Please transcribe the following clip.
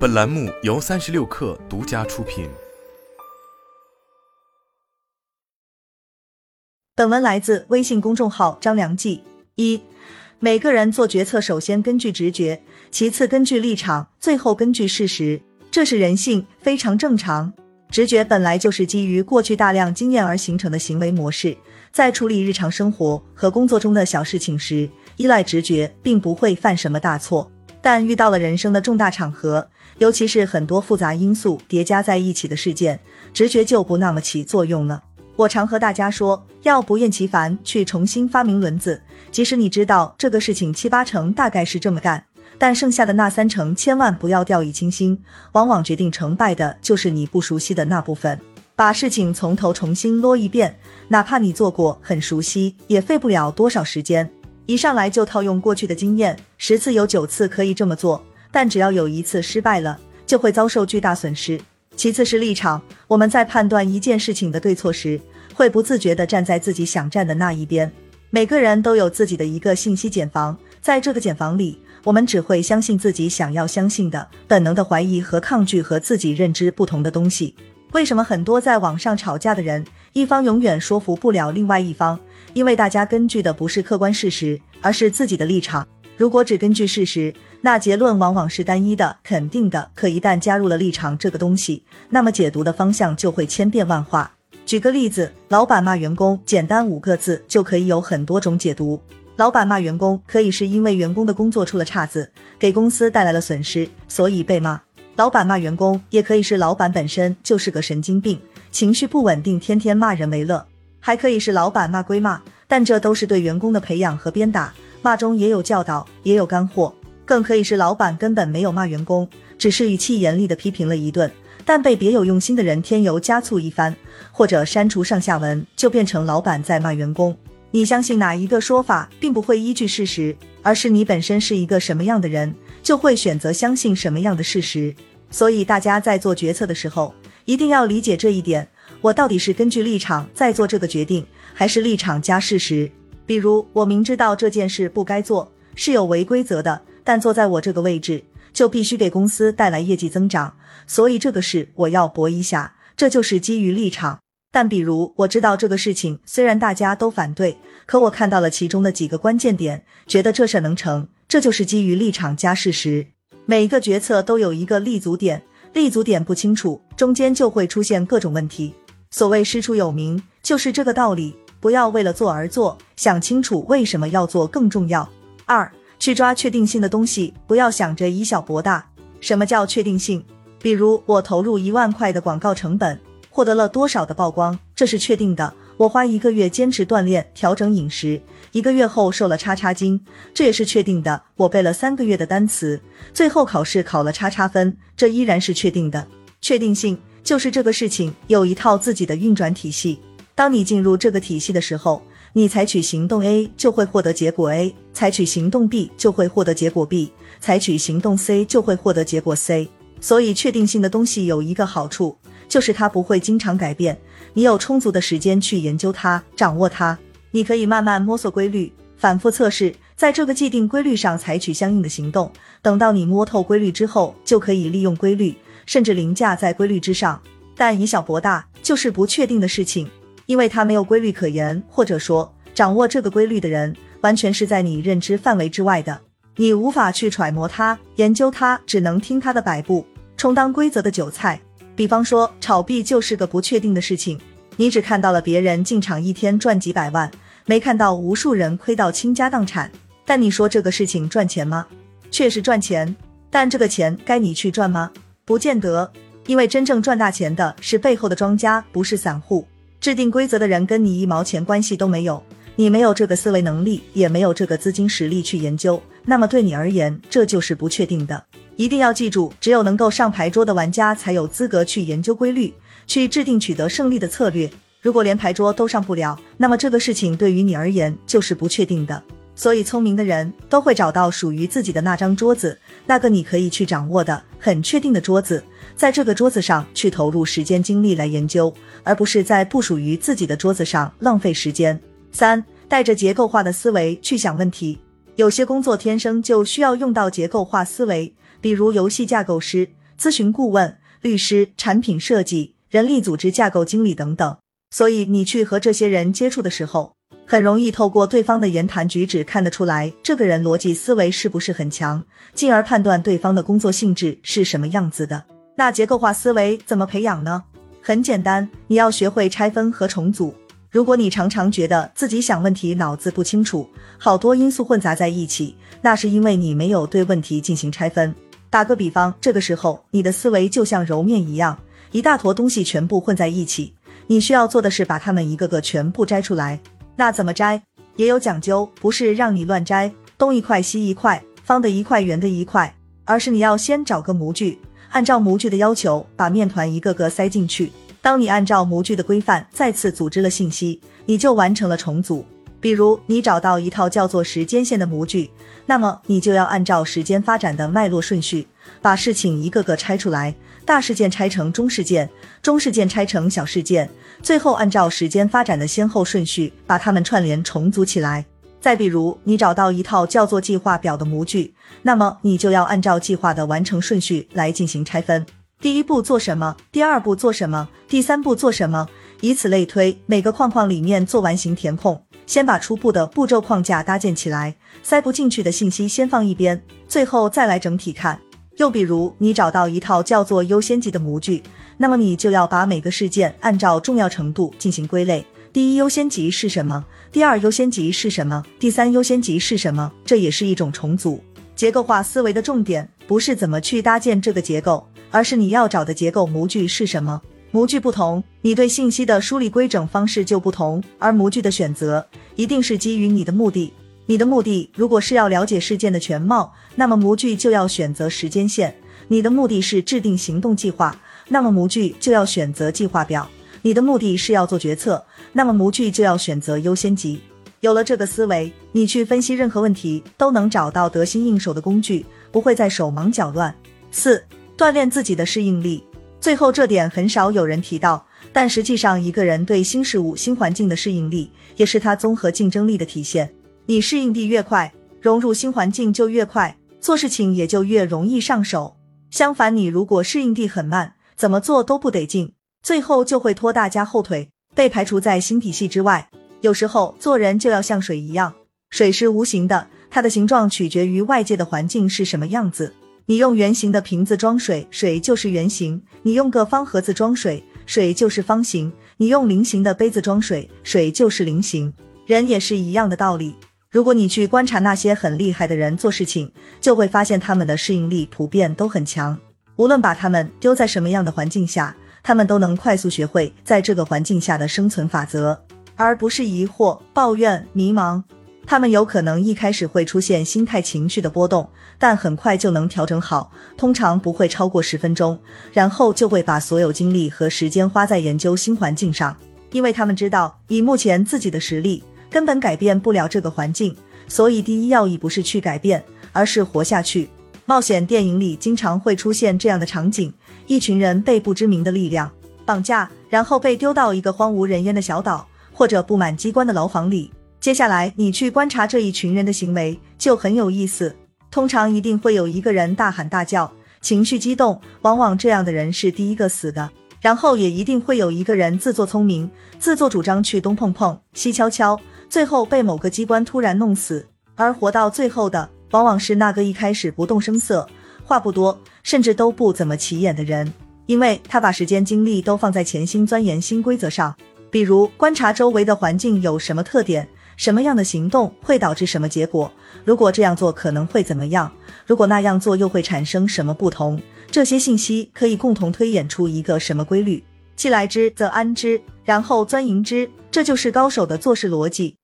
本栏目由三十六氪独家出品。本文来自微信公众号张良记。一，每个人做决策，首先根据直觉，其次根据立场，最后根据事实，这是人性，非常正常。直觉本来就是基于过去大量经验而形成的行为模式，在处理日常生活和工作中的小事情时，依赖直觉并不会犯什么大错。但遇到了人生的重大场合，尤其是很多复杂因素叠加在一起的事件，直觉就不那么起作用了。我常和大家说，要不厌其烦去重新发明轮子，即使你知道这个事情七八成大概是这么干，但剩下的那三成千万不要掉以轻心。往往决定成败的就是你不熟悉的那部分。把事情从头重新啰一遍，哪怕你做过很熟悉，也费不了多少时间。一上来就套用过去的经验，十次有九次可以这么做，但只要有一次失败了，就会遭受巨大损失。其次是立场，我们在判断一件事情的对错时，会不自觉地站在自己想站的那一边。每个人都有自己的一个信息茧房，在这个茧房里，我们只会相信自己想要相信的，本能的怀疑和抗拒和自己认知不同的东西。为什么很多在网上吵架的人，一方永远说服不了另外一方？因为大家根据的不是客观事实，而是自己的立场。如果只根据事实，那结论往往是单一的、肯定的。可一旦加入了立场这个东西，那么解读的方向就会千变万化。举个例子，老板骂员工，简单五个字就可以有很多种解读。老板骂员工，可以是因为员工的工作出了岔子，给公司带来了损失，所以被骂；老板骂员工，也可以是老板本身就是个神经病，情绪不稳定，天天骂人为乐；还可以是老板骂归骂，但这都是对员工的培养和鞭打。骂中也有教导，也有干货，更可以是老板根本没有骂员工，只是语气严厉的批评了一顿，但被别有用心的人添油加醋一番，或者删除上下文，就变成老板在骂员工。你相信哪一个说法，并不会依据事实，而是你本身是一个什么样的人，就会选择相信什么样的事实。所以大家在做决策的时候，一定要理解这一点：我到底是根据立场在做这个决定，还是立场加事实？比如，我明知道这件事不该做，是有违规则的，但坐在我这个位置，就必须给公司带来业绩增长，所以这个事我要搏一下，这就是基于立场。但比如，我知道这个事情虽然大家都反对，可我看到了其中的几个关键点，觉得这事能成，这就是基于立场加事实。每一个决策都有一个立足点，立足点不清楚，中间就会出现各种问题。所谓师出有名，就是这个道理。不要为了做而做，想清楚为什么要做更重要。二，去抓确定性的东西，不要想着以小博大。什么叫确定性？比如我投入一万块的广告成本，获得了多少的曝光，这是确定的。我花一个月坚持锻炼，调整饮食，一个月后瘦了叉叉斤，这也是确定的。我背了三个月的单词，最后考试考了叉叉分，这依然是确定的。确定性就是这个事情有一套自己的运转体系。当你进入这个体系的时候，你采取行动 A 就会获得结果 A，采取行动 B 就会获得结果 B，采取行动 C 就会获得结果 C。所以，确定性的东西有一个好处，就是它不会经常改变。你有充足的时间去研究它、掌握它，你可以慢慢摸索规律，反复测试，在这个既定规律上采取相应的行动。等到你摸透规律之后，就可以利用规律，甚至凌驾在规律之上。但以小博大，就是不确定的事情。因为它没有规律可言，或者说掌握这个规律的人完全是在你认知范围之外的，你无法去揣摩它、研究它，只能听它的摆布，充当规则的韭菜。比方说炒币就是个不确定的事情，你只看到了别人进场一天赚几百万，没看到无数人亏到倾家荡产。但你说这个事情赚钱吗？确实赚钱，但这个钱该你去赚吗？不见得，因为真正赚大钱的是背后的庄家，不是散户。制定规则的人跟你一毛钱关系都没有，你没有这个思维能力，也没有这个资金实力去研究，那么对你而言，这就是不确定的。一定要记住，只有能够上牌桌的玩家才有资格去研究规律，去制定取得胜利的策略。如果连牌桌都上不了，那么这个事情对于你而言就是不确定的。所以，聪明的人都会找到属于自己的那张桌子，那个你可以去掌握的、很确定的桌子，在这个桌子上去投入时间精力来研究，而不是在不属于自己的桌子上浪费时间。三，带着结构化的思维去想问题。有些工作天生就需要用到结构化思维，比如游戏架构师，咨询顾问、律师、产品设计、人力组织架构经理等等。所以你去和这些人接触的时候，很容易透过对方的言谈举止看得出来，这个人逻辑思维是不是很强，进而判断对方的工作性质是什么样子的。那结构化思维怎么培养呢？很简单，你要学会拆分和重组。如果你常常觉得自己想问题脑子不清楚，好多因素混杂在一起，那是因为你没有对问题进行拆分。打个比方，这个时候你的思维就像揉面一样，一大坨东西全部混在一起。你需要做的是把它们一个个全部摘出来。那怎么摘也有讲究，不是让你乱摘，东一块西一块，方的一块圆的一块，而是你要先找个模具，按照模具的要求把面团一个个塞进去。当你按照模具的规范再次组织了信息，你就完成了重组。比如你找到一套叫做时间线的模具，那么你就要按照时间发展的脉络顺序，把事情一个个拆出来。大事件拆成中事件，中事件拆成小事件，最后按照时间发展的先后顺序把它们串联重组起来。再比如，你找到一套叫做计划表的模具，那么你就要按照计划的完成顺序来进行拆分。第一步做什么？第二步做什么？第三步做什么？以此类推，每个框框里面做完形填空，先把初步的步骤框架搭建起来，塞不进去的信息先放一边，最后再来整体看。又比如，你找到一套叫做优先级的模具，那么你就要把每个事件按照重要程度进行归类。第一优先级是什么？第二优先级是什么？第三优先级是什么？这也是一种重组。结构化思维的重点不是怎么去搭建这个结构，而是你要找的结构模具是什么。模具不同，你对信息的梳理规整方式就不同，而模具的选择一定是基于你的目的。你的目的如果是要了解事件的全貌，那么模具就要选择时间线；你的目的是制定行动计划，那么模具就要选择计划表；你的目的是要做决策，那么模具就要选择优先级。有了这个思维，你去分析任何问题都能找到得心应手的工具，不会再手忙脚乱。四、锻炼自己的适应力。最后这点很少有人提到，但实际上一个人对新事物、新环境的适应力，也是他综合竞争力的体现。你适应地越快，融入新环境就越快，做事情也就越容易上手。相反，你如果适应地很慢，怎么做都不得劲，最后就会拖大家后腿，被排除在新体系之外。有时候做人就要像水一样，水是无形的，它的形状取决于外界的环境是什么样子。你用圆形的瓶子装水，水就是圆形；你用个方盒子装水，水就是方形；你用菱形的杯子装水，水就是菱形。人也是一样的道理。如果你去观察那些很厉害的人做事情，就会发现他们的适应力普遍都很强。无论把他们丢在什么样的环境下，他们都能快速学会在这个环境下的生存法则，而不是疑惑、抱怨、迷茫。他们有可能一开始会出现心态、情绪的波动，但很快就能调整好，通常不会超过十分钟，然后就会把所有精力和时间花在研究新环境上，因为他们知道以目前自己的实力。根本改变不了这个环境，所以第一要义不是去改变，而是活下去。冒险电影里经常会出现这样的场景：一群人被不知名的力量绑架，然后被丢到一个荒无人烟的小岛，或者布满机关的牢房里。接下来你去观察这一群人的行为，就很有意思。通常一定会有一个人大喊大叫，情绪激动，往往这样的人是第一个死的。然后也一定会有一个人自作聪明，自作主张去东碰碰，西敲敲。最后被某个机关突然弄死，而活到最后的往往是那个一开始不动声色、话不多，甚至都不怎么起眼的人，因为他把时间精力都放在潜心钻研新规则上，比如观察周围的环境有什么特点，什么样的行动会导致什么结果，如果这样做可能会怎么样，如果那样做又会产生什么不同，这些信息可以共同推演出一个什么规律，既来之则安之，然后钻营之，这就是高手的做事逻辑。